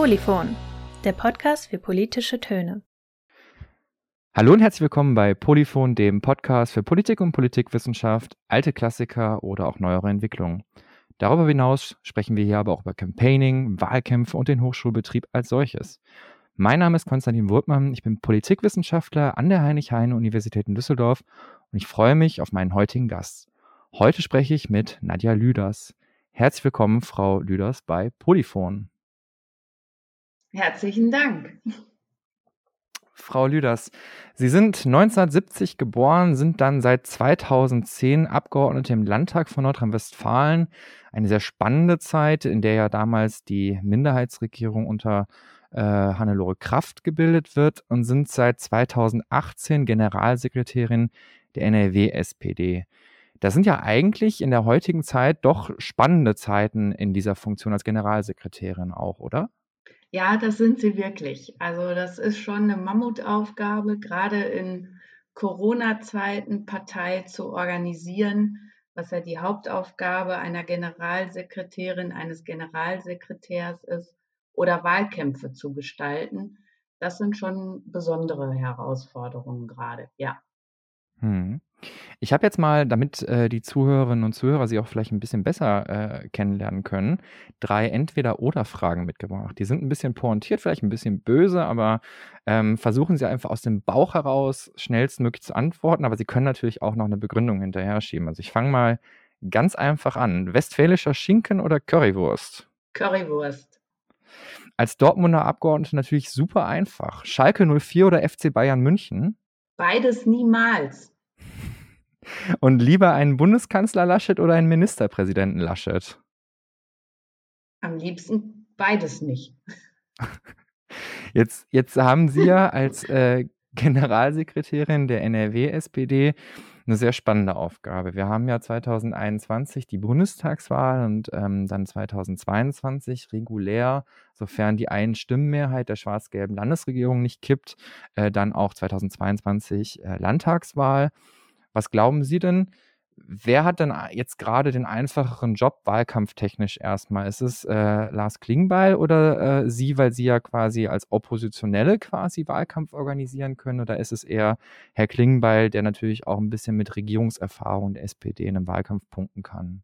Polyphon, der Podcast für politische Töne. Hallo und herzlich willkommen bei Polyphon, dem Podcast für Politik und Politikwissenschaft, alte Klassiker oder auch neuere Entwicklungen. Darüber hinaus sprechen wir hier aber auch über Campaigning, Wahlkämpfe und den Hochschulbetrieb als solches. Mein Name ist Konstantin Wurtmann, ich bin Politikwissenschaftler an der Heinrich-Heine-Universität in Düsseldorf und ich freue mich auf meinen heutigen Gast. Heute spreche ich mit Nadja Lüders. Herzlich willkommen, Frau Lüders, bei Polyphon. Herzlichen Dank. Frau Lüders, Sie sind 1970 geboren, sind dann seit 2010 Abgeordnete im Landtag von Nordrhein-Westfalen. Eine sehr spannende Zeit, in der ja damals die Minderheitsregierung unter äh, Hannelore Kraft gebildet wird und sind seit 2018 Generalsekretärin der NRW-SPD. Das sind ja eigentlich in der heutigen Zeit doch spannende Zeiten in dieser Funktion als Generalsekretärin auch, oder? Ja, das sind sie wirklich. Also das ist schon eine Mammutaufgabe, gerade in Corona-Zeiten Partei zu organisieren, was ja die Hauptaufgabe einer Generalsekretärin, eines Generalsekretärs ist, oder Wahlkämpfe zu gestalten. Das sind schon besondere Herausforderungen gerade, ja. Hm. Ich habe jetzt mal, damit äh, die Zuhörerinnen und Zuhörer Sie auch vielleicht ein bisschen besser äh, kennenlernen können, drei Entweder-Oder-Fragen mitgebracht. Die sind ein bisschen pointiert, vielleicht ein bisschen böse, aber ähm, versuchen Sie einfach aus dem Bauch heraus schnellstmöglich zu antworten, aber Sie können natürlich auch noch eine Begründung hinterher schieben. Also ich fange mal ganz einfach an. Westfälischer Schinken oder Currywurst? Currywurst. Als Dortmunder Abgeordnete natürlich super einfach. Schalke 04 oder FC Bayern München? Beides niemals. Und lieber einen Bundeskanzler Laschet oder einen Ministerpräsidenten Laschet? Am liebsten beides nicht. Jetzt, jetzt haben Sie ja als äh, Generalsekretärin der NRW-SPD eine sehr spannende Aufgabe. Wir haben ja 2021 die Bundestagswahl und ähm, dann 2022 regulär, sofern die Einstimmenmehrheit der schwarz-gelben Landesregierung nicht kippt, äh, dann auch 2022 äh, Landtagswahl. Was glauben Sie denn? Wer hat denn jetzt gerade den einfacheren Job wahlkampftechnisch erstmal? Ist es äh, Lars Klingbeil oder äh, Sie, weil Sie ja quasi als Oppositionelle quasi Wahlkampf organisieren können? Oder ist es eher Herr Klingbeil, der natürlich auch ein bisschen mit Regierungserfahrung der SPD in einem Wahlkampf punkten kann?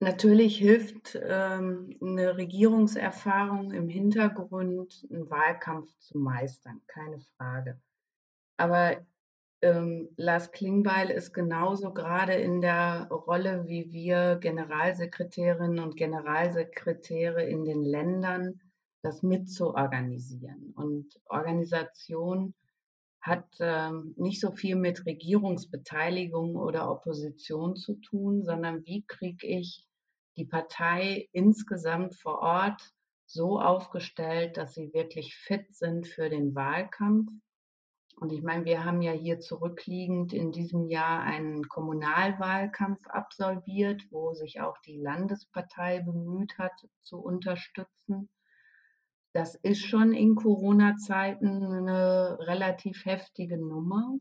Natürlich hilft ähm, eine Regierungserfahrung im Hintergrund, einen Wahlkampf zu meistern, keine Frage. Aber ähm, Lars Klingbeil ist genauso gerade in der Rolle wie wir Generalsekretärinnen und Generalsekretäre in den Ländern, das mitzuorganisieren. Und Organisation hat ähm, nicht so viel mit Regierungsbeteiligung oder Opposition zu tun, sondern wie kriege ich die Partei insgesamt vor Ort so aufgestellt, dass sie wirklich fit sind für den Wahlkampf und ich meine, wir haben ja hier zurückliegend in diesem Jahr einen Kommunalwahlkampf absolviert, wo sich auch die Landespartei bemüht hat zu unterstützen. Das ist schon in Corona-Zeiten eine relativ heftige Nummer.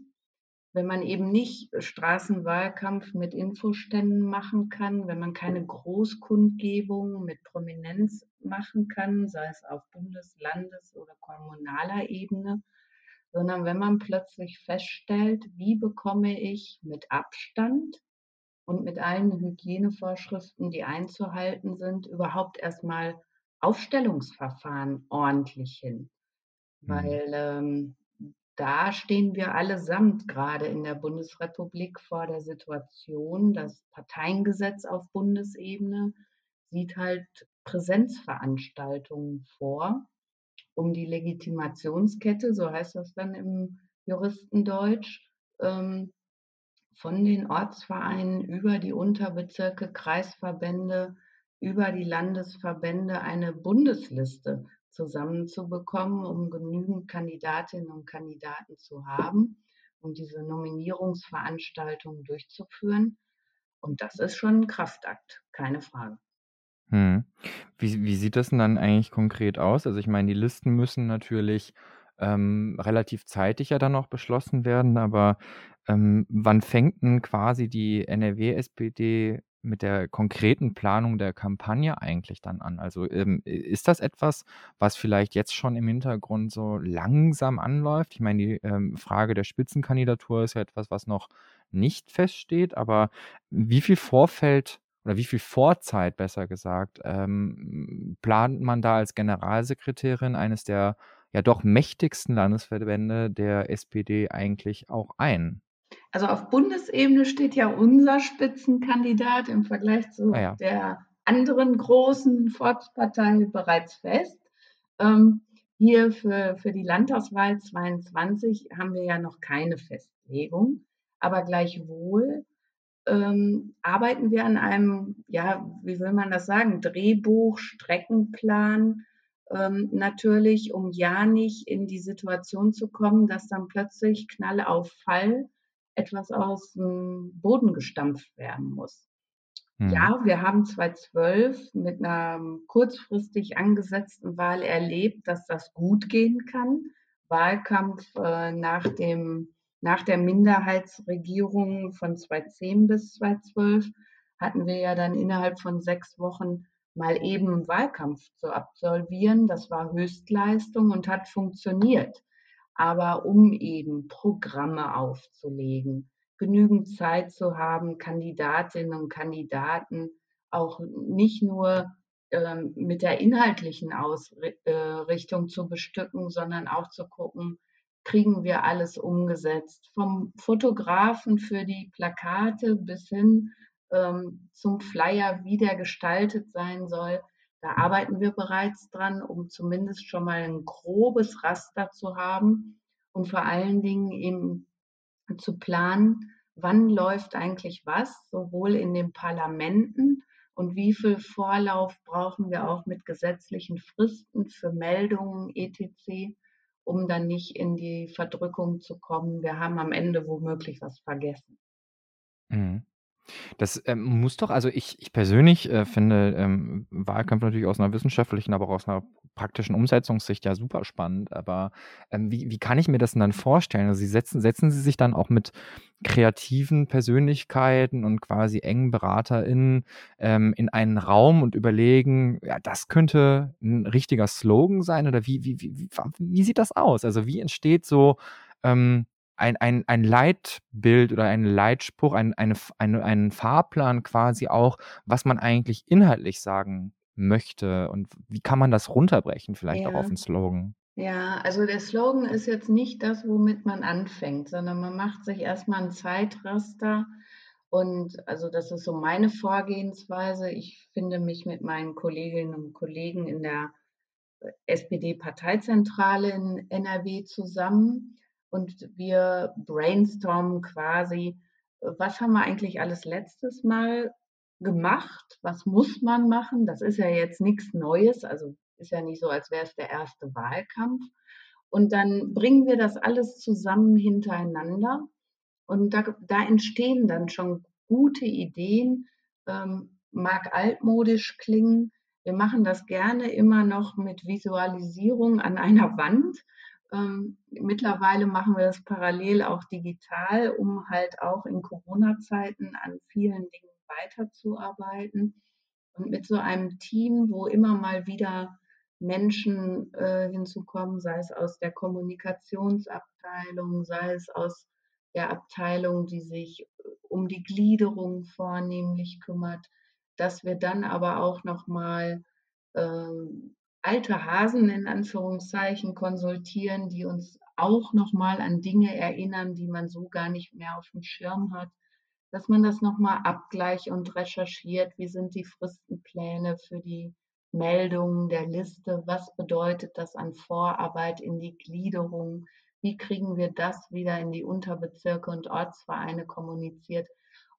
Wenn man eben nicht Straßenwahlkampf mit Infoständen machen kann, wenn man keine Großkundgebung mit Prominenz machen kann, sei es auf Bundes-, Landes- oder kommunaler Ebene, sondern wenn man plötzlich feststellt, wie bekomme ich mit Abstand und mit allen Hygienevorschriften, die einzuhalten sind, überhaupt erstmal Aufstellungsverfahren ordentlich hin. Mhm. Weil ähm, da stehen wir allesamt gerade in der Bundesrepublik vor der Situation, das Parteiengesetz auf Bundesebene sieht halt Präsenzveranstaltungen vor um die Legitimationskette, so heißt das dann im Juristendeutsch, ähm, von den Ortsvereinen über die Unterbezirke, Kreisverbände, über die Landesverbände eine Bundesliste zusammenzubekommen, um genügend Kandidatinnen und Kandidaten zu haben, um diese Nominierungsveranstaltungen durchzuführen. Und das ist schon ein Kraftakt, keine Frage. Mhm. Wie wie sieht das denn dann eigentlich konkret aus? Also, ich meine, die Listen müssen natürlich, ähm, relativ zeitig ja dann auch beschlossen werden, aber, ähm, wann fängt denn quasi die NRW-SPD mit der konkreten Planung der Kampagne eigentlich dann an? Also ähm, ist das etwas, was vielleicht jetzt schon im Hintergrund so langsam anläuft? Ich meine, die ähm, Frage der Spitzenkandidatur ist ja etwas, was noch nicht feststeht, aber wie viel Vorfeld oder wie viel Vorzeit, besser gesagt, ähm, plant man da als Generalsekretärin eines der ja doch mächtigsten Landesverbände der SPD eigentlich auch ein? Also auf Bundesebene steht ja unser Spitzenkandidat im Vergleich zu Ah ja. der anderen großen Volkspartei bereits fest. Ähm, hier für, für die Landtagswahl 22 haben wir ja noch keine Festlegung, aber gleichwohl ähm, arbeiten wir an einem, ja, wie will man das sagen, Drehbuch, Streckenplan, ähm, natürlich, um ja nicht in die Situation zu kommen, dass dann plötzlich Knall auf Fall etwas aus dem Boden gestampft werden muss. Mhm. Ja, wir haben 2012 mit einer kurzfristig angesetzten Wahl erlebt, dass das gut gehen kann. Wahlkampf äh, nach, dem, nach der Minderheitsregierung von 2010 bis 2012 hatten wir ja dann innerhalb von sechs Wochen mal eben einen Wahlkampf zu absolvieren. Das war Höchstleistung und hat funktioniert. Aber um eben Programme aufzulegen, genügend Zeit zu haben, Kandidatinnen und Kandidaten auch nicht nur ähm, mit der inhaltlichen Ausrichtung zu bestücken, sondern auch zu gucken, kriegen wir alles umgesetzt. Vom Fotografen für die Plakate bis hin ähm, zum Flyer, wie der gestaltet sein soll. Da arbeiten wir bereits dran, um zumindest schon mal ein grobes Raster zu haben und vor allen Dingen eben zu planen, wann läuft eigentlich was, sowohl in den Parlamenten und wie viel Vorlauf brauchen wir auch mit gesetzlichen Fristen für Meldungen etc., um dann nicht in die Verdrückung zu kommen. Wir haben am Ende womöglich was vergessen. Mhm. Das, ähm, muss doch also ich ich persönlich, äh, finde, ähm, Wahlkampf natürlich aus einer wissenschaftlichen, aber auch aus einer praktischen Umsetzungssicht ja super spannend. Aber, ähm, wie wie kann ich mir das denn dann vorstellen? Also, Sie setzen setzen Sie sich dann auch mit kreativen Persönlichkeiten und quasi engen BeraterInnen, ähm, in einen Raum und überlegen: „Ja, das könnte ein richtiger Slogan sein“, oder wie wie wie wie wie sieht das aus? Also, wie entsteht so, ähm ein, ein, ein Leitbild oder ein Leitspruch, ein, eine, eine, einen Fahrplan quasi auch, was man eigentlich inhaltlich sagen möchte und wie kann man das runterbrechen, vielleicht auch auf Ja. einen Slogan? Ja, also der Slogan ist jetzt nicht das, womit man anfängt, sondern man macht sich erstmal ein Zeitraster. Und also das ist so meine Vorgehensweise. Ich finde mich mit meinen Kolleginnen und Kollegen in der SPD-Parteizentrale in NRW zusammen und wir brainstormen quasi, was haben wir eigentlich alles letztes Mal gemacht? Was muss man machen? Das ist ja jetzt nichts Neues, also ist ja nicht so, als wäre es der erste Wahlkampf. Und dann bringen wir das alles zusammen hintereinander und da, da entstehen dann schon gute Ideen, ähm, mag altmodisch klingen. Wir machen das gerne immer noch mit Visualisierung an einer Wand. Ähm, mittlerweile machen wir das parallel auch digital, um halt auch in Corona-Zeiten an vielen Dingen weiterzuarbeiten. Und mit so einem Team, wo immer mal wieder Menschen äh, hinzukommen, sei es aus der Kommunikationsabteilung, sei es aus der Abteilung, die sich um die Gliederung vornehmlich kümmert, dass wir dann aber auch nochmal ähm, alte Hasen in Anführungszeichen konsultieren, die uns auch nochmal an Dinge erinnern, die man so gar nicht mehr auf dem Schirm hat, dass man das nochmal abgleicht und recherchiert, wie sind die Fristenpläne für die Meldungen der Liste, was bedeutet das an Vorarbeit in die Gliederung, wie kriegen wir das wieder in die Unterbezirke und Ortsvereine kommuniziert.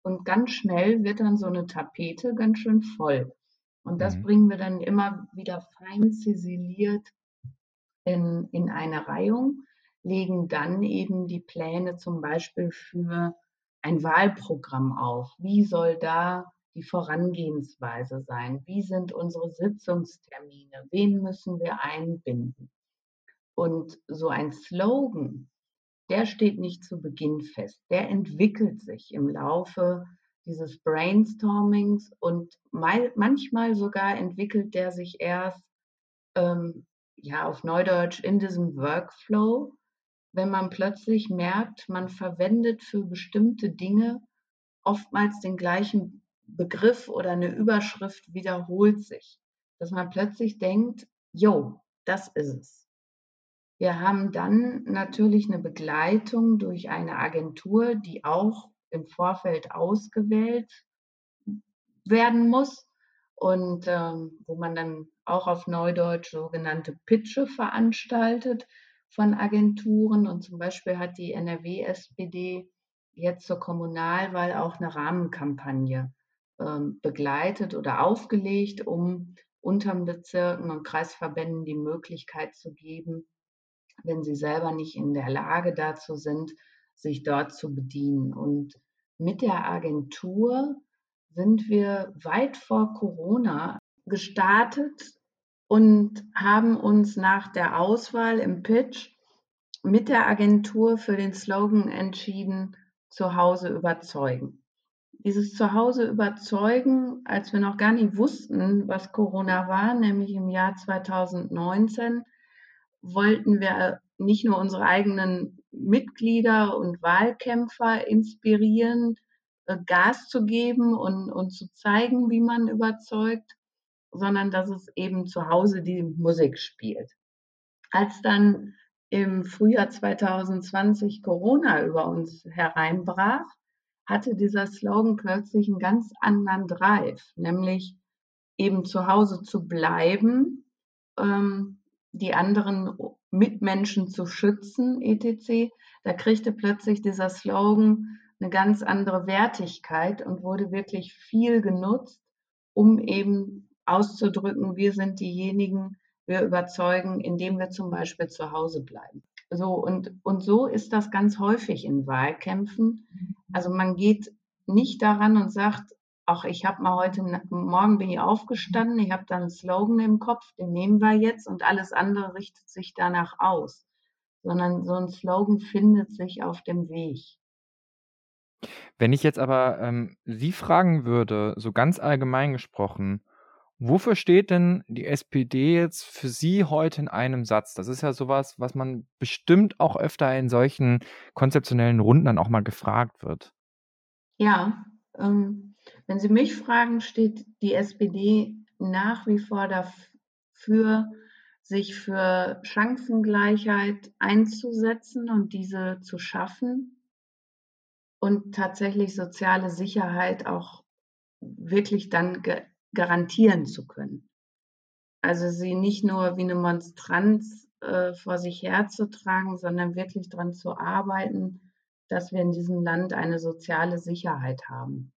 Und ganz schnell wird dann so eine Tapete ganz schön voll. Und das Mhm. bringen wir dann immer wieder fein ziseliert in, in eine Reihung, legen dann eben die Pläne zum Beispiel für ein Wahlprogramm auf. Wie soll da die Vorangehensweise sein? Wie sind unsere Sitzungstermine? Wen müssen wir einbinden? Und so ein Slogan, der steht nicht zu Beginn fest. Der entwickelt sich im Laufe dieses Brainstormings und mal, manchmal sogar entwickelt der sich erst ähm, ja auf Neudeutsch in diesem Workflow, wenn man plötzlich merkt, man verwendet für bestimmte Dinge oftmals den gleichen Begriff oder eine Überschrift wiederholt sich, dass man plötzlich denkt, jo, das ist es. Wir haben dann natürlich eine Begleitung durch eine Agentur, die auch im Vorfeld ausgewählt werden muss und ähm, wo man dann auch auf Neudeutsch sogenannte Pitche veranstaltet von Agenturen. Und zum Beispiel hat die NRW-SPD jetzt zur Kommunalwahl auch eine Rahmenkampagne ähm, begleitet oder aufgelegt, um unteren Bezirken und Kreisverbänden die Möglichkeit zu geben, wenn sie selber nicht in der Lage dazu sind, sich dort zu bedienen. Und mit der Agentur sind wir weit vor Corona gestartet und haben uns nach der Auswahl im Pitch mit der Agentur für den Slogan entschieden, zu Hause überzeugen. Dieses Zuhause überzeugen, als wir noch gar nicht wussten, was Corona war, nämlich im Jahr 2019, wollten wir nicht nur unsere eigenen Mitglieder und Wahlkämpfer inspirieren, äh, Gas zu geben und, und zu zeigen, wie man überzeugt, sondern dass es eben zu Hause die Musik spielt. Als dann im Frühjahr 2020 Corona über uns hereinbrach, hatte dieser Slogan plötzlich einen ganz anderen Drive, nämlich eben zu Hause zu bleiben, ähm, die anderen Mitmenschen zu schützen, etc., da kriegte plötzlich dieser Slogan eine ganz andere Wertigkeit und wurde wirklich viel genutzt, um eben auszudrücken, wir sind diejenigen, wir überzeugen, indem wir zum Beispiel zu Hause bleiben. So, und, und so ist das ganz häufig in Wahlkämpfen. Also man geht nicht daran und sagt, ach, ich habe mal heute Morgen bin ich aufgestanden, ich habe da einen Slogan im Kopf, den nehmen wir jetzt und alles andere richtet sich danach aus. Sondern so ein Slogan findet sich auf dem Weg. Wenn ich jetzt aber ähm, Sie fragen würde, so ganz allgemein gesprochen, wofür steht denn die SPD jetzt für Sie heute in einem Satz? Das ist ja sowas, was man bestimmt auch öfter in solchen konzeptionellen Runden dann auch mal gefragt wird. Ja, ähm, wenn Sie mich fragen, steht die SPD nach wie vor dafür, sich für Chancengleichheit einzusetzen und diese zu schaffen und tatsächlich soziale Sicherheit auch wirklich dann garantieren zu können. Also sie nicht nur wie eine Monstranz äh, vor sich herzutragen, sondern wirklich daran zu arbeiten, dass wir in diesem Land eine soziale Sicherheit haben.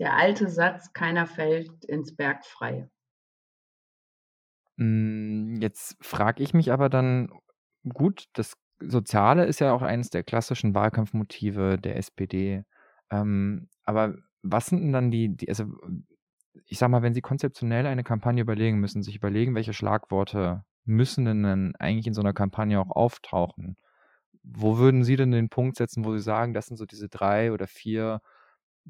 Der alte Satz, keiner fällt ins Bergfreie. Hm, jetzt frage ich mich aber dann, gut, das Soziale ist ja auch eines der klassischen Wahlkampfmotive der SPD. Ähm, aber was sind denn dann die, die, also ich sag mal, wenn Sie konzeptionell eine Kampagne überlegen müssen, sich überlegen, welche Schlagworte müssen denn dann eigentlich in so einer Kampagne auch auftauchen? Wo würden Sie denn den Punkt setzen, wo Sie sagen, das sind so diese drei oder vier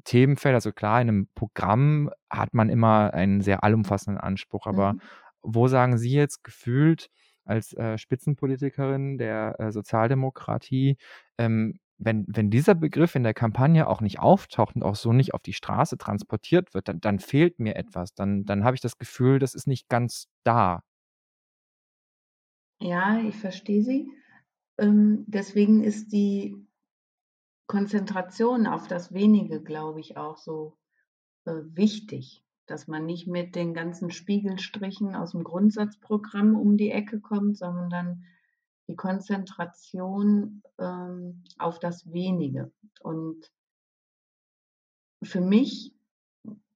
Themenfeld, also klar, in einem Programm hat man immer einen sehr allumfassenden Anspruch, aber mhm. wo sagen Sie jetzt gefühlt als äh, Spitzenpolitikerin der äh, Sozialdemokratie, ähm, wenn, wenn dieser Begriff in der Kampagne auch nicht auftaucht und auch so nicht auf die Straße transportiert wird, dann, dann fehlt mir etwas. Dann, dann habe ich das Gefühl, das ist nicht ganz da. Ja, ich verstehe Sie. Ähm, deswegen ist die Konzentration auf das Wenige, glaube ich, auch so äh, wichtig, dass man nicht mit den ganzen Spiegelstrichen aus dem Grundsatzprogramm um die Ecke kommt, sondern die Konzentration ähm, auf das Wenige. Und für mich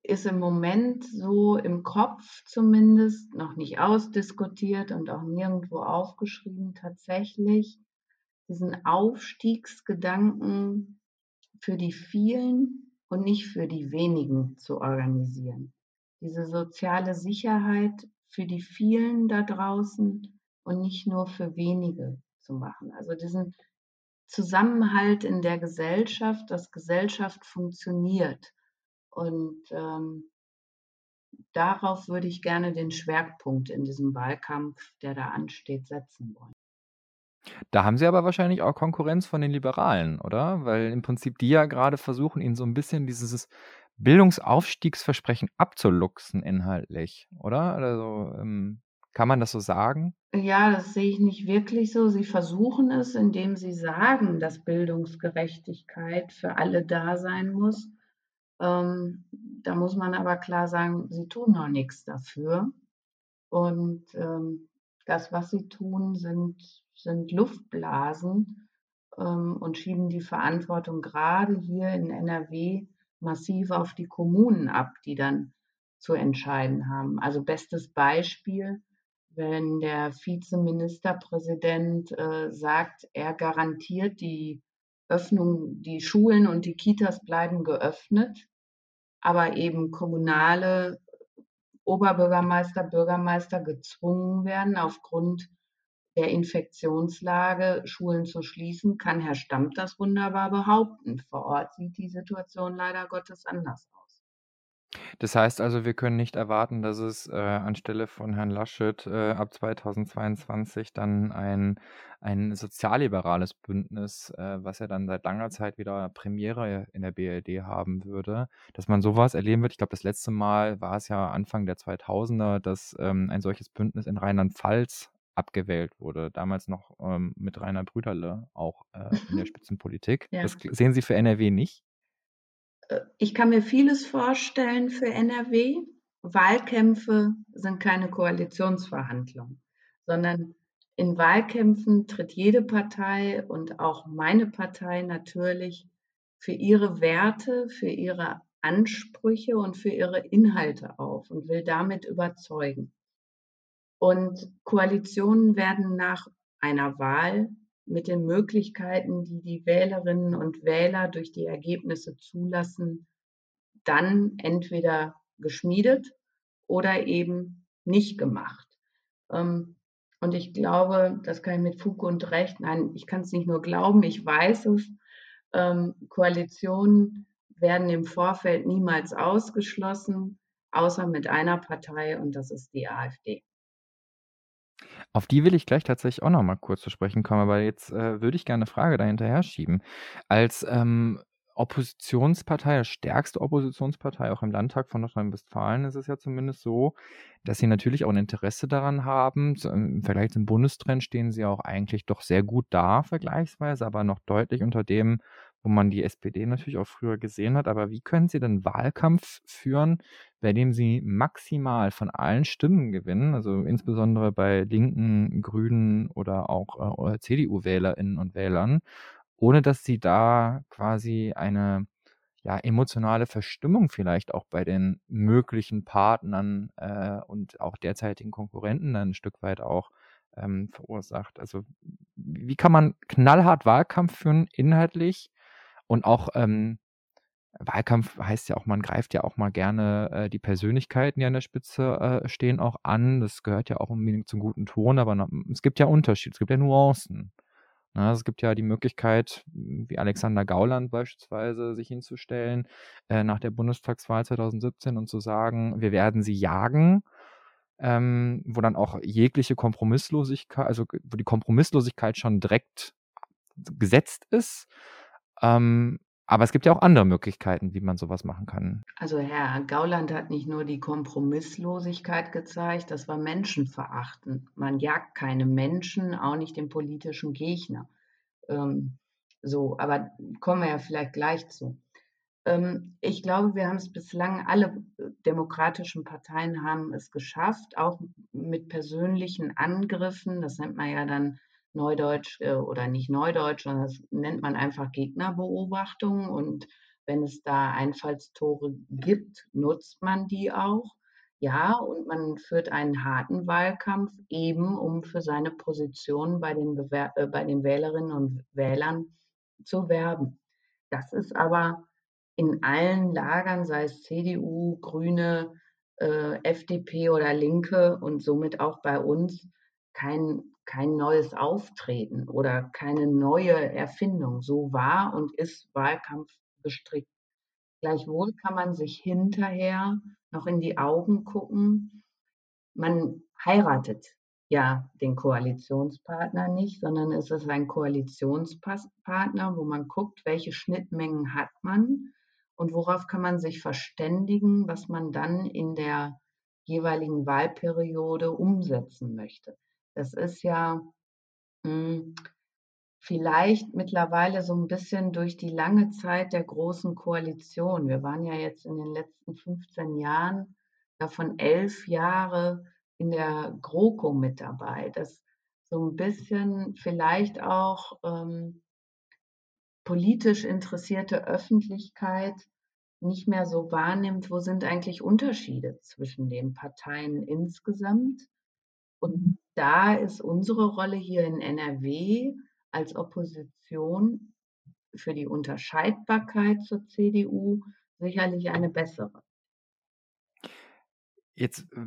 ist im Moment so im Kopf zumindest noch nicht ausdiskutiert und auch nirgendwo aufgeschrieben tatsächlich diesen Aufstiegsgedanken für die vielen und nicht für die wenigen zu organisieren. Diese soziale Sicherheit für die vielen da draußen und nicht nur für wenige zu machen. Also diesen Zusammenhalt in der Gesellschaft, dass Gesellschaft funktioniert. Und ähm, darauf würde ich gerne den Schwerpunkt in diesem Wahlkampf, der da ansteht, setzen wollen. Da haben Sie aber wahrscheinlich auch Konkurrenz von den Liberalen, oder? Weil im Prinzip die ja gerade versuchen, Ihnen so ein bisschen dieses Bildungsaufstiegsversprechen abzuluxen inhaltlich, oder? Also, ähm, kann man das so sagen? Ja, das sehe ich nicht wirklich so. Sie versuchen es, indem sie sagen, dass Bildungsgerechtigkeit für alle da sein muss. Ähm, da muss man aber klar sagen, sie tun noch nichts dafür. Und ähm, das, was sie tun, sind sind Luftblasen ähm, und schieben die Verantwortung gerade hier in NRW massiv auf die Kommunen ab, die dann zu entscheiden haben. Also bestes Beispiel, wenn der Vizeministerpräsident äh, sagt, er garantiert die Öffnung, die Schulen und die Kitas bleiben geöffnet, aber eben kommunale Oberbürgermeister, Bürgermeister gezwungen werden, aufgrund der Infektionslage Schulen zu schließen, kann Herr Stammt das wunderbar behaupten. Vor Ort sieht die Situation leider Gottes anders aus. Das heißt also, wir können nicht erwarten, dass es äh, anstelle von Herrn Laschet äh, ab 2022 dann ein, ein sozialliberales Bündnis, äh, was ja dann seit langer Zeit wieder Premiere in der BRD haben würde, dass man sowas erleben wird. Ich glaube, das letzte Mal war es ja Anfang der 2000er, dass ähm, ein solches Bündnis in Rheinland-Pfalz abgewählt wurde. Damals noch ähm, mit Rainer Brüderle auch äh, in der Spitzenpolitik. Ja. Das sehen Sie für NRW nicht? Äh, ich kann mir vieles vorstellen für NRW. Wahlkämpfe sind keine Koalitionsverhandlungen, sondern in Wahlkämpfen tritt jede Partei und auch meine Partei natürlich für ihre Werte, für ihre Ansprüche und für ihre Inhalte auf und will damit überzeugen. Und Koalitionen werden nach einer Wahl mit den Möglichkeiten, die die Wählerinnen und Wähler durch die Ergebnisse zulassen, dann entweder geschmiedet oder eben nicht gemacht. Ähm, und ich glaube, das kann ich mit Fug und Recht, nein, ich kann es nicht nur glauben, ich weiß es, ähm, Koalitionen werden im Vorfeld niemals ausgeschlossen, außer mit einer Partei und das ist die AfD. Auf die will ich gleich tatsächlich auch noch mal kurz zu sprechen kommen, aber jetzt äh, würde ich gerne eine Frage dahinterher schieben. Als ähm, Oppositionspartei, stärkste Oppositionspartei auch im Landtag von Nordrhein-Westfalen ist es ja zumindest so, dass sie natürlich auch ein Interesse daran haben. Im Vergleich zum Bundestrend stehen sie auch eigentlich doch sehr gut da, vergleichsweise, aber noch deutlich unter dem, wo man die SPD natürlich auch früher gesehen hat. Aber wie können Sie denn Wahlkampf führen, bei dem Sie maximal von allen Stimmen gewinnen, also insbesondere bei linken, grünen oder auch äh, CDU-Wählerinnen und Wählern, ohne dass Sie da quasi eine ja, emotionale Verstimmung vielleicht auch bei den möglichen Partnern äh, und auch derzeitigen Konkurrenten dann ein Stück weit auch ähm, verursacht. Also wie kann man knallhart Wahlkampf führen, inhaltlich, und auch ähm, Wahlkampf heißt ja auch, man greift ja auch mal gerne äh, die Persönlichkeiten, die an der Spitze äh, stehen, auch an. Das gehört ja auch unbedingt zum guten Ton, aber noch, es gibt ja Unterschiede, es gibt ja Nuancen. Na, ne? es gibt ja die Möglichkeit, wie Alexander Gauland beispielsweise, sich hinzustellen äh, nach der Bundestagswahl 2017 und zu sagen, wir werden sie jagen. Ähm, wo dann auch jegliche Kompromisslosigkeit, also wo die Kompromisslosigkeit schon direkt gesetzt ist ähm, aber es gibt ja auch andere Möglichkeiten, wie man sowas machen kann. Also Herr Gauland hat nicht nur die Kompromisslosigkeit gezeigt, das war Menschenverachten. Man jagt keine Menschen, auch nicht den politischen Gegner. Ähm, so, aber kommen wir ja vielleicht gleich zu. Ähm, ich glaube, wir haben es bislang, alle demokratischen Parteien haben es geschafft, auch mit persönlichen Angriffen, das nennt man ja dann Neudeutsch äh, oder nicht Neudeutsch, sondern das nennt man einfach Gegnerbeobachtung. Und wenn es da Einfallstore gibt, nutzt man die auch. Ja, und man führt einen harten Wahlkampf eben, um für seine Position bei den, Bewer äh, bei den Wählerinnen und Wählern zu werben. Das ist aber in allen Lagern, sei es CDU, Grüne, äh, FDP oder Linke und somit auch bei uns, kein kein neues Auftreten oder keine neue Erfindung. So war und ist Wahlkampf gestrickt. Gleichwohl kann man sich hinterher noch in die Augen gucken. Man heiratet ja den Koalitionspartner nicht, sondern es ist ein Koalitionspartner, wo man guckt, welche Schnittmengen hat man und worauf kann man sich verständigen, was man dann in der jeweiligen Wahlperiode umsetzen möchte. Das ist ja mh, hm, vielleicht mittlerweile so ein bisschen durch die lange Zeit der großen Koalition. Wir waren ja jetzt in den letzten 15 Jahren davon elf Jahre in der GroKo mit dabei, dass so ein bisschen vielleicht auch ähm, politisch interessierte Öffentlichkeit nicht mehr so wahrnimmt, wo sind eigentlich Unterschiede zwischen den Parteien insgesamt. Und da ist unsere Rolle hier in NRW als Opposition für die Unterscheidbarkeit zur CDU sicherlich eine bessere. Jetzt, äh,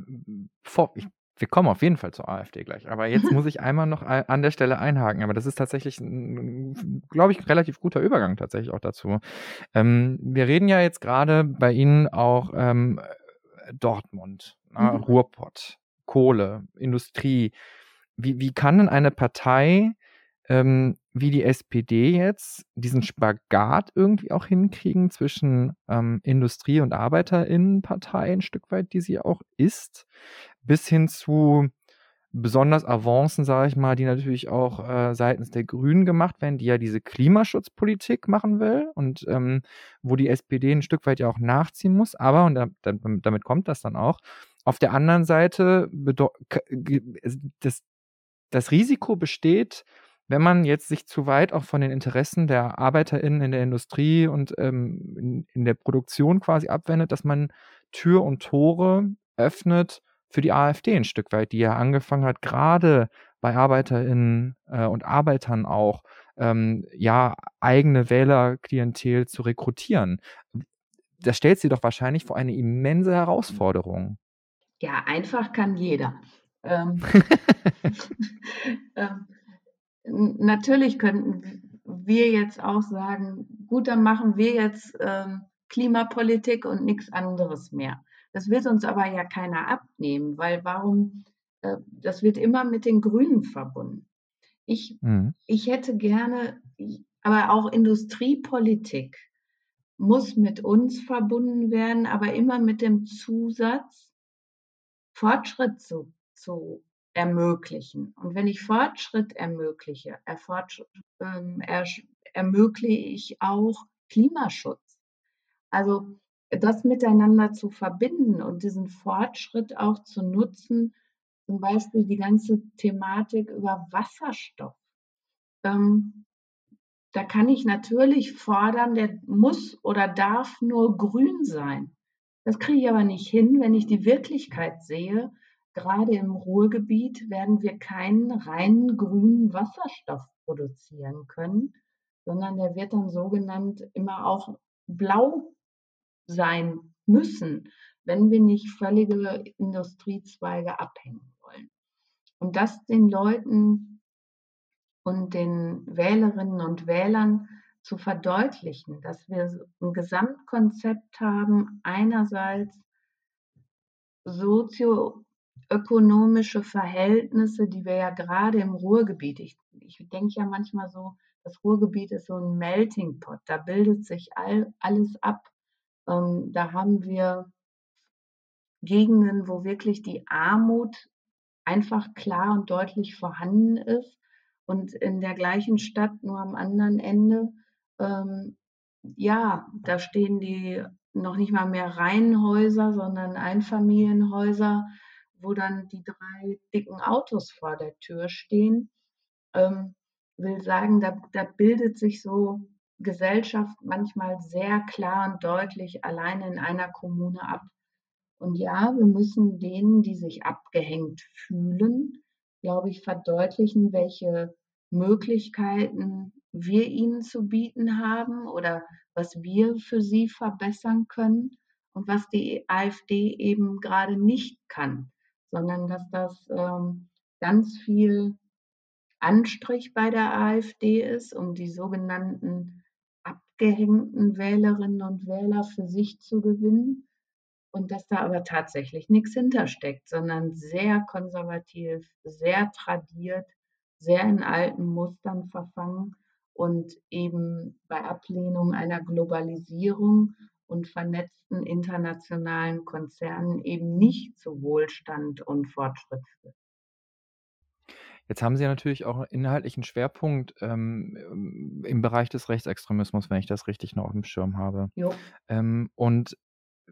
vor, ich, wir kommen auf jeden Fall zur AfD gleich, aber jetzt muss ich einmal noch an der Stelle einhaken, aber das ist tatsächlich, glaube ich, relativ guter Übergang tatsächlich auch dazu. Ähm, wir reden ja jetzt gerade bei Ihnen auch ähm, Dortmund, äh, mhm. Ruhrpott, Kohle, Industrie. Wie, wie kann denn eine Partei ähm, wie die SPD jetzt diesen Spagat irgendwie auch hinkriegen zwischen ähm, Industrie- und Arbeiterinnenpartei ein Stück weit, die sie auch ist, bis hin zu besonders Avancen, sage ich mal, die natürlich auch äh, seitens der Grünen gemacht werden, die ja diese Klimaschutzpolitik machen will und ähm, wo die SPD ein Stück weit ja auch nachziehen muss. Aber, und da, da, damit kommt das dann auch, auf der anderen Seite das, das Risiko besteht, wenn man jetzt sich zu weit auch von den Interessen der ArbeiterInnen in der Industrie und ähm, in, in, der Produktion quasi abwendet, dass man Tür und Tore öffnet für die AfD ein Stück weit, die ja angefangen hat, gerade bei ArbeiterInnen äh, und Arbeitern auch ähm, ja eigene Wählerklientel zu rekrutieren. Das stellt sie doch wahrscheinlich vor eine immense Herausforderung. Ja, einfach kann jeder. Ähm, ähm, natürlich könnten wir jetzt auch sagen, gut, dann machen wir jetzt ähm, Klimapolitik und nichts anderes mehr. Das wird uns aber ja keiner abnehmen, weil warum, äh, das wird immer mit den Grünen verbunden. Ich, mhm. ich hätte gerne, aber auch Industriepolitik muss mit uns verbunden werden, aber immer mit dem Zusatz, Fortschritt zu, zu ermöglichen. Und wenn ich Fortschritt ermögliche, ähm, er, ermögliche ich auch Klimaschutz. Also das miteinander zu verbinden und diesen Fortschritt auch zu nutzen, zum Beispiel die ganze Thematik über Wasserstoff. Ähm, da kann ich natürlich fordern, der muss oder darf nur grün sein. Das kriege ich aber nicht hin, wenn ich die Wirklichkeit sehe, gerade im Ruhrgebiet werden wir keinen reinen grünen Wasserstoff produzieren können, sondern der wird dann sogenannt immer auch blau sein müssen, wenn wir nicht völlige Industriezweige abhängen wollen. Und das den Leuten und den Wählerinnen und Wählern zu verdeutlichen, dass wir ein Gesamtkonzept haben, einerseits sozio ökonomische Verhältnisse, die wir ja gerade im Ruhrgebiet, ich, ich denke ja manchmal so, das Ruhrgebiet ist so ein Melting Pot, da bildet sich all, alles ab. Ähm, da haben wir Gegenden, wo wirklich die Armut einfach klar und deutlich vorhanden ist und in der gleichen Stadt nur am anderen Ende, ähm, ja, da stehen die noch nicht mal mehr Reihenhäuser, sondern Einfamilienhäuser wo dann die drei dicken Autos vor der Tür stehen, ähm, will sagen, da, da bildet sich so Gesellschaft manchmal sehr klar und deutlich alleine in einer Kommune ab. Und ja, wir müssen denen, die sich abgehängt fühlen, glaube ich, verdeutlichen, welche Möglichkeiten wir ihnen zu bieten haben oder was wir für sie verbessern können und was die AfD eben gerade nicht kann sondern dass das ähm, ganz viel Anstrich bei der AfD ist, um die sogenannten abgehängten Wählerinnen und Wähler für sich zu gewinnen. Und dass da aber tatsächlich nichts hintersteckt, sondern sehr konservativ, sehr tradiert, sehr in alten Mustern verfangen und eben bei Ablehnung einer Globalisierung und vernetzten internationalen Konzernen eben nicht zu Wohlstand und Fortschritt führt. Jetzt haben Sie natürlich auch einen inhaltlichen Schwerpunkt ähm, im Bereich des Rechtsextremismus, wenn ich das richtig noch auf dem Schirm habe. Ähm, und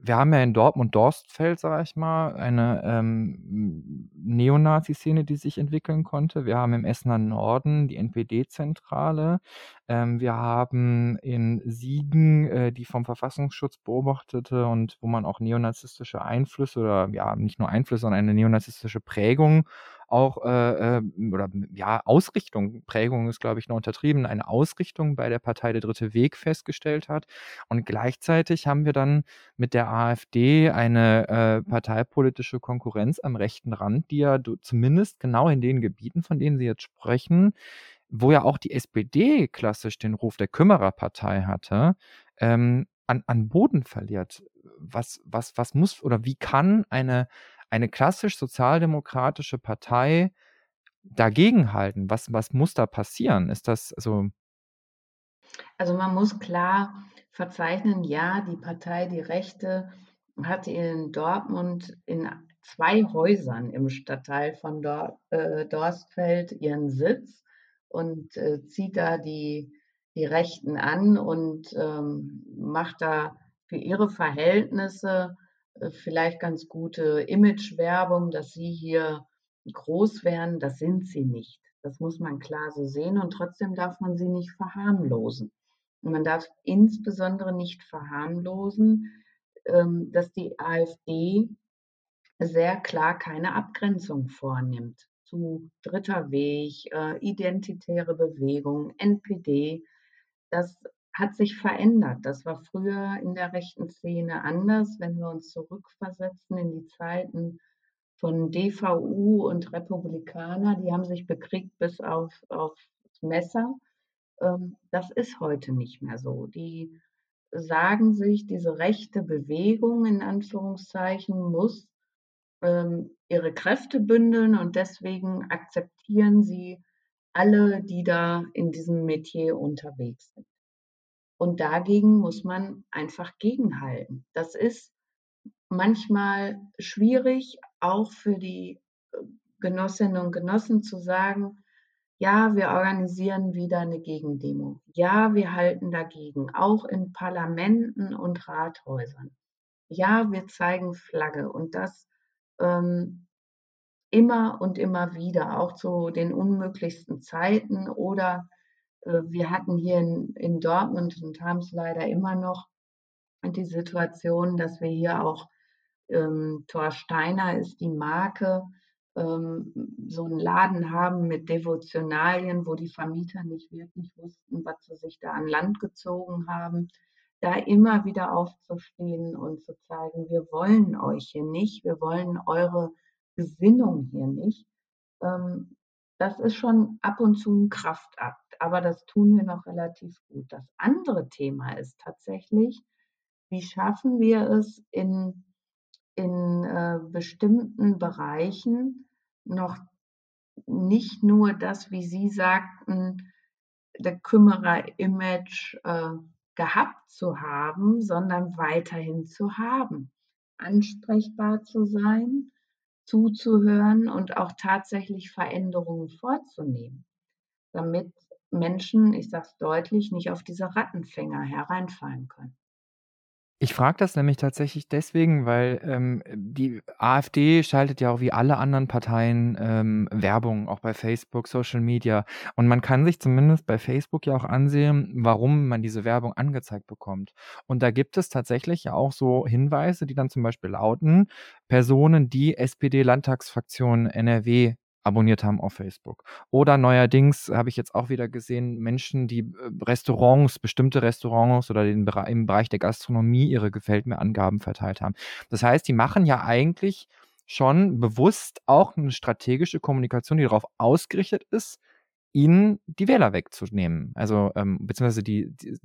wir haben ja in Dortmund-Dorstfeld, sage ich mal, eine ähm, Neonazi-Szene, die sich entwickeln konnte. Wir haben im Essener Norden die NPD-Zentrale. Ähm, wir haben in Siegen äh, die vom Verfassungsschutz beobachtete und wo man auch neonazistische Einflüsse oder ja, nicht nur Einflüsse, sondern eine neonazistische Prägung auch äh, äh, oder ja, Ausrichtung, Prägung ist, glaube ich, noch untertrieben, eine Ausrichtung bei der Partei Der Dritte Weg festgestellt hat. Und gleichzeitig haben wir dann mit der AfD eine äh, parteipolitische Konkurrenz am rechten Rand, die ja zumindest genau in den Gebieten, von denen Sie jetzt sprechen, wo ja auch die SPD klassisch den Ruf der Kümmererpartei hatte, ähm, an, an Boden verliert. Was, was, was muss oder wie kann eine eine klassisch sozialdemokratische Partei dagegenhalten? Was, was muss da passieren? Ist das so? Also man muss klar verzeichnen, ja, die Partei Die Rechte hat in Dortmund in zwei Häusern im Stadtteil von Dor äh, Dorstfeld ihren Sitz und äh, zieht da die, die Rechten an und ähm, macht da für ihre Verhältnisse vielleicht ganz gute Imagewerbung, dass sie hier groß werden. Das sind sie nicht. Das muss man klar so sehen und trotzdem darf man sie nicht verharmlosen. Und man darf insbesondere nicht verharmlosen, ähm, dass die AfD sehr klar keine Abgrenzung vornimmt zu Dritter Weg, äh, identitäre Bewegung, NPD. Das hat sich verändert. Das war früher in der rechten Szene anders, wenn wir uns zurückversetzen in die Zeiten von DVU und Republikaner, die haben sich bekriegt bis auf, aufs Messer. Ähm, das ist heute nicht mehr so. Die sagen sich, diese rechte Bewegung in Anführungszeichen muss ähm, ihre Kräfte bündeln und deswegen akzeptieren sie alle, die da in diesem Metier unterwegs sind. Und dagegen muss man einfach gegenhalten. Das ist manchmal schwierig, auch für die äh, Genossinnen und Genossen zu sagen, ja, wir organisieren wieder eine Gegendemo. Ja, wir halten dagegen, auch in Parlamenten und Rathäusern. Ja, wir zeigen Flagge und das ähm, immer und immer wieder, auch zu den unmöglichsten Zeiten oder wir hatten hier in, in Dortmund und haben es leider immer noch die Situation, dass wir hier auch ähm, Thor Steiner ist die Marke, ähm, so einen Laden haben mit Devotionalien, wo die Vermieter nicht wirklich wussten, was sie sich da an Land gezogen haben. Da immer wieder aufzustehen und zu zeigen, wir wollen euch hier nicht, wir wollen eure Gesinnung hier nicht. Ähm, das ist schon ab und zu ein Kraftakt, aber das tun wir noch relativ gut. Das andere Thema ist tatsächlich, wie schaffen wir es in, in äh, bestimmten Bereichen noch nicht nur das, wie Sie sagten, der Kümmerer-Image äh, gehabt zu haben, sondern weiterhin zu haben, ansprechbar zu sein, zuzuhören und auch tatsächlich Veränderungen vorzunehmen, damit Menschen, ich sage es deutlich, nicht auf diese Rattenfänger hereinfallen können. Ich frage das nämlich tatsächlich deswegen, weil ähm, die AfD schaltet ja auch wie alle anderen Parteien ähm, Werbung, auch bei Facebook, Social Media. Und man kann sich zumindest bei Facebook ja auch ansehen, warum man diese Werbung angezeigt bekommt. Und da gibt es tatsächlich ja auch so Hinweise, die dann zum Beispiel lauten, Personen, die SPD-Landtagsfraktion NRW abonniert haben auf Facebook. Oder neuerdings habe ich jetzt auch wieder gesehen, Menschen, die äh, Restaurants, bestimmte Restaurants oder den, im Bereich der Gastronomie ihre Gefällt mir Angaben verteilt haben. Das heißt, die machen ja eigentlich schon bewusst auch eine strategische Kommunikation, die darauf ausgerichtet ist, ihnen die Wähler wegzunehmen. Also ähm, beziehungsweise die, die,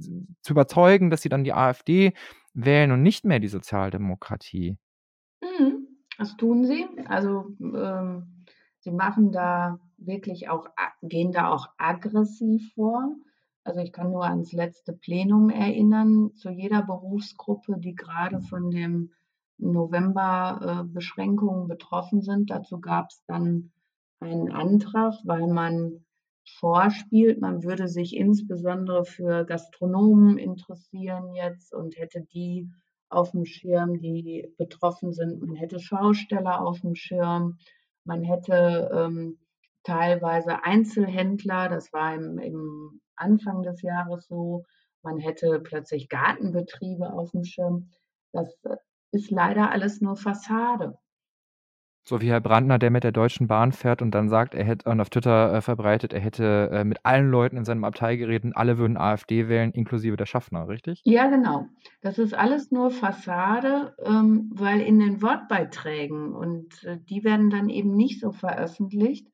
zu überzeugen, dass sie dann die AfD wählen und nicht mehr die Sozialdemokratie. Mhm, das tun sie. Also ähm, sie machen da wirklich auch, gehen da auch aggressiv vor. Also ich kann nur ans letzte Plenum erinnern, zu jeder Berufsgruppe, die gerade von den November-Beschränkungen äh, betroffen sind. Dazu gab es dann einen Antrag, weil man vorspielt, man würde sich insbesondere für Gastronomen interessieren jetzt und hätte die auf dem Schirm, die betroffen sind. Man hätte Schausteller auf dem Schirm, man hätte ähm, teilweise Einzelhändler, das war im, im Anfang des Jahres so, man hätte plötzlich Gartenbetriebe auf dem Schirm. Das ist leider alles nur Fassade. So wie Herr Brandner, der mit der Deutschen Bahn fährt und dann sagt, er hätte und auf Twitter äh, verbreitet, er hätte äh, mit allen Leuten in seinem Abteil geredet, alle würden AfD wählen, inklusive der Schaffner, richtig? Ja, genau. Das ist alles nur Fassade, ähm, weil in den Wortbeiträgen, und äh, die werden dann eben nicht so veröffentlicht,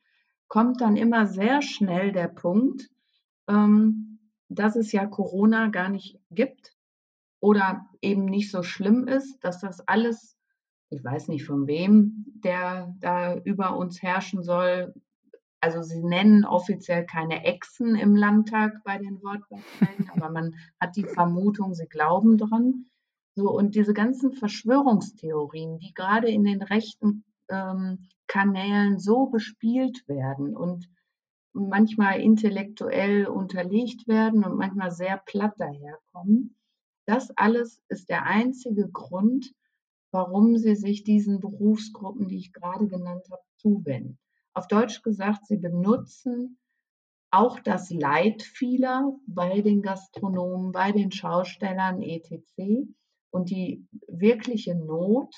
kommt dann immer sehr schnell der Punkt, ähm, dass es ja Corona gar nicht gibt oder eben nicht so schlimm ist, dass das alles ich weiß nicht von wem, der da über uns herrschen soll. Also sie nennen offiziell keine Echsen im Landtag bei den Wortbeiträgen, aber man hat die Vermutung, sie glauben dran. So, und diese ganzen Verschwörungstheorien, die gerade in den rechten ähm, Kanälen so bespielt werden und manchmal intellektuell unterlegt werden und manchmal sehr platt daherkommen, das alles ist der einzige Grund, warum sie sich diesen Berufsgruppen, die ich gerade genannt habe, zuwenden. Auf Deutsch gesagt, sie benutzen auch das Leid vieler bei den Gastronomen, bei den Schaustellern etc. und die wirkliche Not.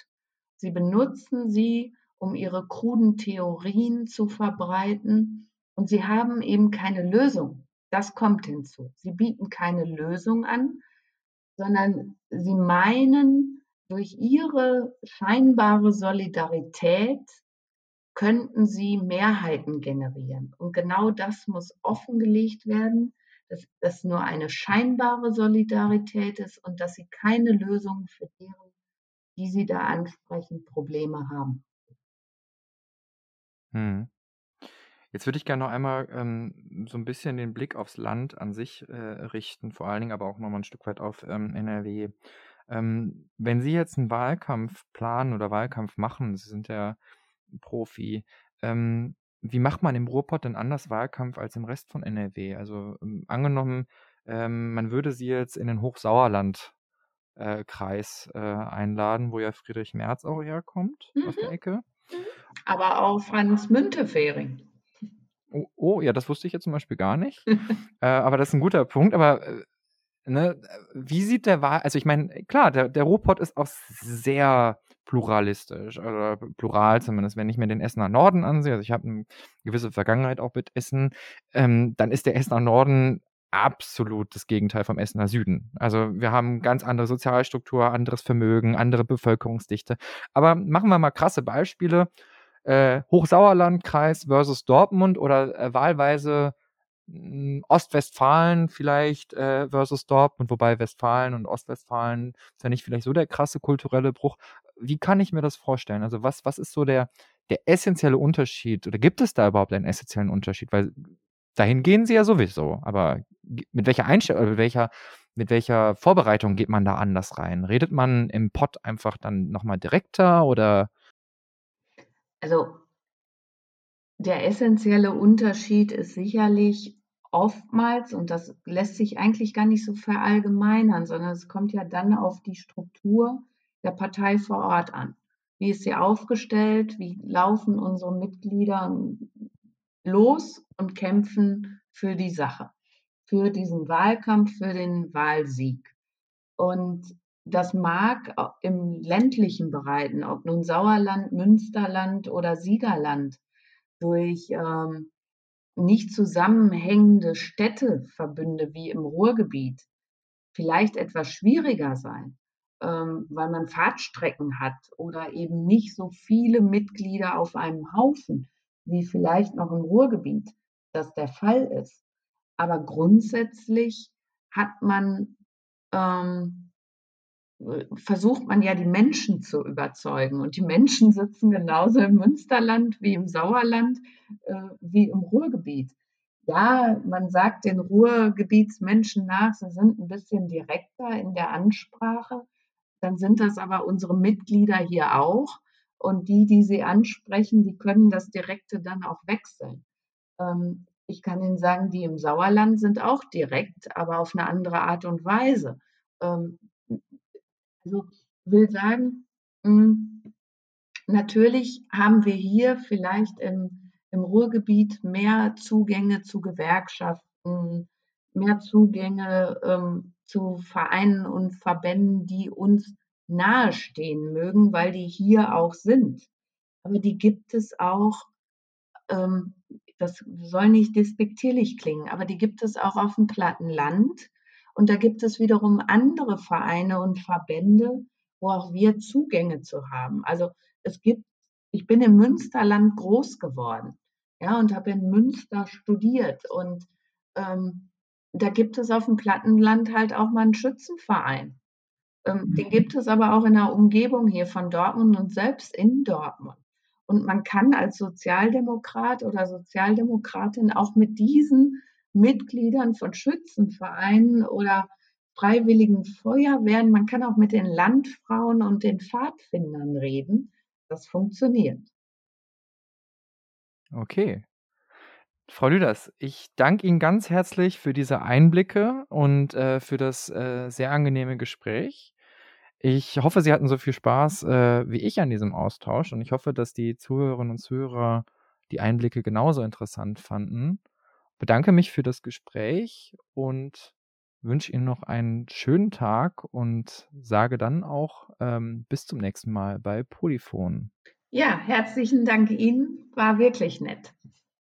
Sie benutzen sie, um ihre kruden Theorien zu verbreiten und sie haben eben keine Lösung. Das kommt hinzu. Sie bieten keine Lösung an, sondern sie meinen, durch ihre scheinbare Solidarität könnten sie Mehrheiten generieren. Und genau das muss offengelegt werden, dass das nur eine scheinbare Solidarität ist und dass sie keine Lösungen für deren, die sie da ansprechen, Probleme haben. Hm. Jetzt würde ich gerne noch einmal ähm, so ein bisschen den Blick aufs Land an sich äh, richten, vor allen Dingen aber auch noch mal ein Stück weit auf ähm, NRW. Ähm, wenn Sie jetzt einen Wahlkampf planen oder Wahlkampf machen, Sie sind ja Profi, ähm, wie macht man im Ruhrpott denn anders Wahlkampf als im Rest von NRW? Also ähm, angenommen, ähm, man würde Sie jetzt in den Hochsauerland äh, äh, einladen, wo ja Friedrich Merz auch herkommt, mhm. aus der mhm. Ecke. Mhm. Aber auch Franz Müntefering. Oh, oh, ja, das wusste ich jetzt zum Beispiel gar nicht. äh, aber das ist ein guter Punkt. Aber äh, ne, wie sieht der Wahl, also ich meine, klar, der, der Ruhrpott ist auch sehr pluralistisch, oder plural zumindest, wenn ich mir den Essener Norden ansehe, also ich habe eine gewisse Vergangenheit auch mit Essen, ähm, dann ist der Essener Norden absolut das Gegenteil vom Essener Süden. Also wir haben ganz andere Sozialstruktur, anderes Vermögen, andere Bevölkerungsdichte. Aber machen wir mal krasse Beispiele. Äh, Hochsauerlandkreis versus Dortmund oder äh, wahlweise Ostwestfalen vielleicht äh, versus Dortmund, wobei Westfalen und Ostwestfalen ist ja nicht vielleicht so der krasse kulturelle Bruch. Wie kann ich mir das vorstellen? Also was, was ist so der, der essentielle Unterschied oder gibt es da überhaupt einen essentiellen Unterschied? Weil dahin gehen sie ja sowieso, aber mit welcher Einstellung, mit welcher, mit welcher Vorbereitung geht man da anders rein? Redet man im Pott einfach dann nochmal direkter oder? Also der essentielle Unterschied ist sicherlich oftmals, und das lässt sich eigentlich gar nicht so verallgemeinern, sondern es kommt ja dann auf die Struktur der Partei vor Ort an. Wie ist sie aufgestellt? Wie laufen unsere Mitglieder los und kämpfen für die Sache, für diesen Wahlkampf, für den Wahlsieg? Und das mag im ländlichen Bereichen, ob nun Sauerland, Münsterland oder Siegerland, durch ähm, nicht zusammenhängende Städteverbünde wie im Ruhrgebiet vielleicht etwas schwieriger sein, ähm, weil man Fahrtstrecken hat oder eben nicht so viele Mitglieder auf einem Haufen wie vielleicht noch im Ruhrgebiet. das der Fall ist. Aber grundsätzlich hat man ähm, versucht man ja die Menschen zu überzeugen. Und die Menschen sitzen genauso im Münsterland wie im Sauerland äh, wie im Ruhrgebiet. Ja, man sagt den Ruhrgebietsmenschen nach, sie sind ein bisschen direkter in der Ansprache. Dann sind das aber unsere Mitglieder hier auch. Und die, die sie ansprechen, die können das Direkte dann auch wechseln. Ähm, ich kann Ihnen sagen, die im Sauerland sind auch direkt, aber auf eine andere Art und Weise. Ähm, also will sagen, hm, natürlich haben wir hier vielleicht im, im Ruhrgebiet mehr Zugänge zu Gewerkschaften, mehr Zugänge ähm, zu Vereinen und Verbänden, die uns nahestehen mögen, weil die hier auch sind. Aber die gibt es auch, ähm, das soll nicht despektierlich klingen, aber die gibt es auch auf dem platten Land. Und da gibt es wiederum andere Vereine und Verbände, wo auch wir Zugänge zu haben. Also es gibt, ich bin im Münsterland groß geworden, ja, und habe in Münster studiert. Und ähm, da gibt es auf dem Plattenland halt auch mal einen Schützenverein. Ähm, den gibt es aber auch in der Umgebung hier von Dortmund und selbst in Dortmund. Und man kann als Sozialdemokrat oder Sozialdemokratin auch mit diesen Mitgliedern von Schützenvereinen oder freiwilligen Feuerwehren, man kann auch mit den Landfrauen und den Pfadfindern reden. Das funktioniert. Okay. Frau Lüders, ich danke Ihnen ganz herzlich für diese Einblicke und äh, für das äh, sehr angenehme Gespräch. Ich hoffe, Sie hatten so viel Spaß äh, wie ich an diesem Austausch und ich hoffe, dass die Zuhörerinnen und Zuhörer die Einblicke genauso interessant fanden bedanke mich für das Gespräch und wünsche Ihnen noch einen schönen Tag und sage dann auch ähm, bis zum nächsten Mal bei Polyphon. Ja, herzlichen Dank Ihnen. War wirklich nett.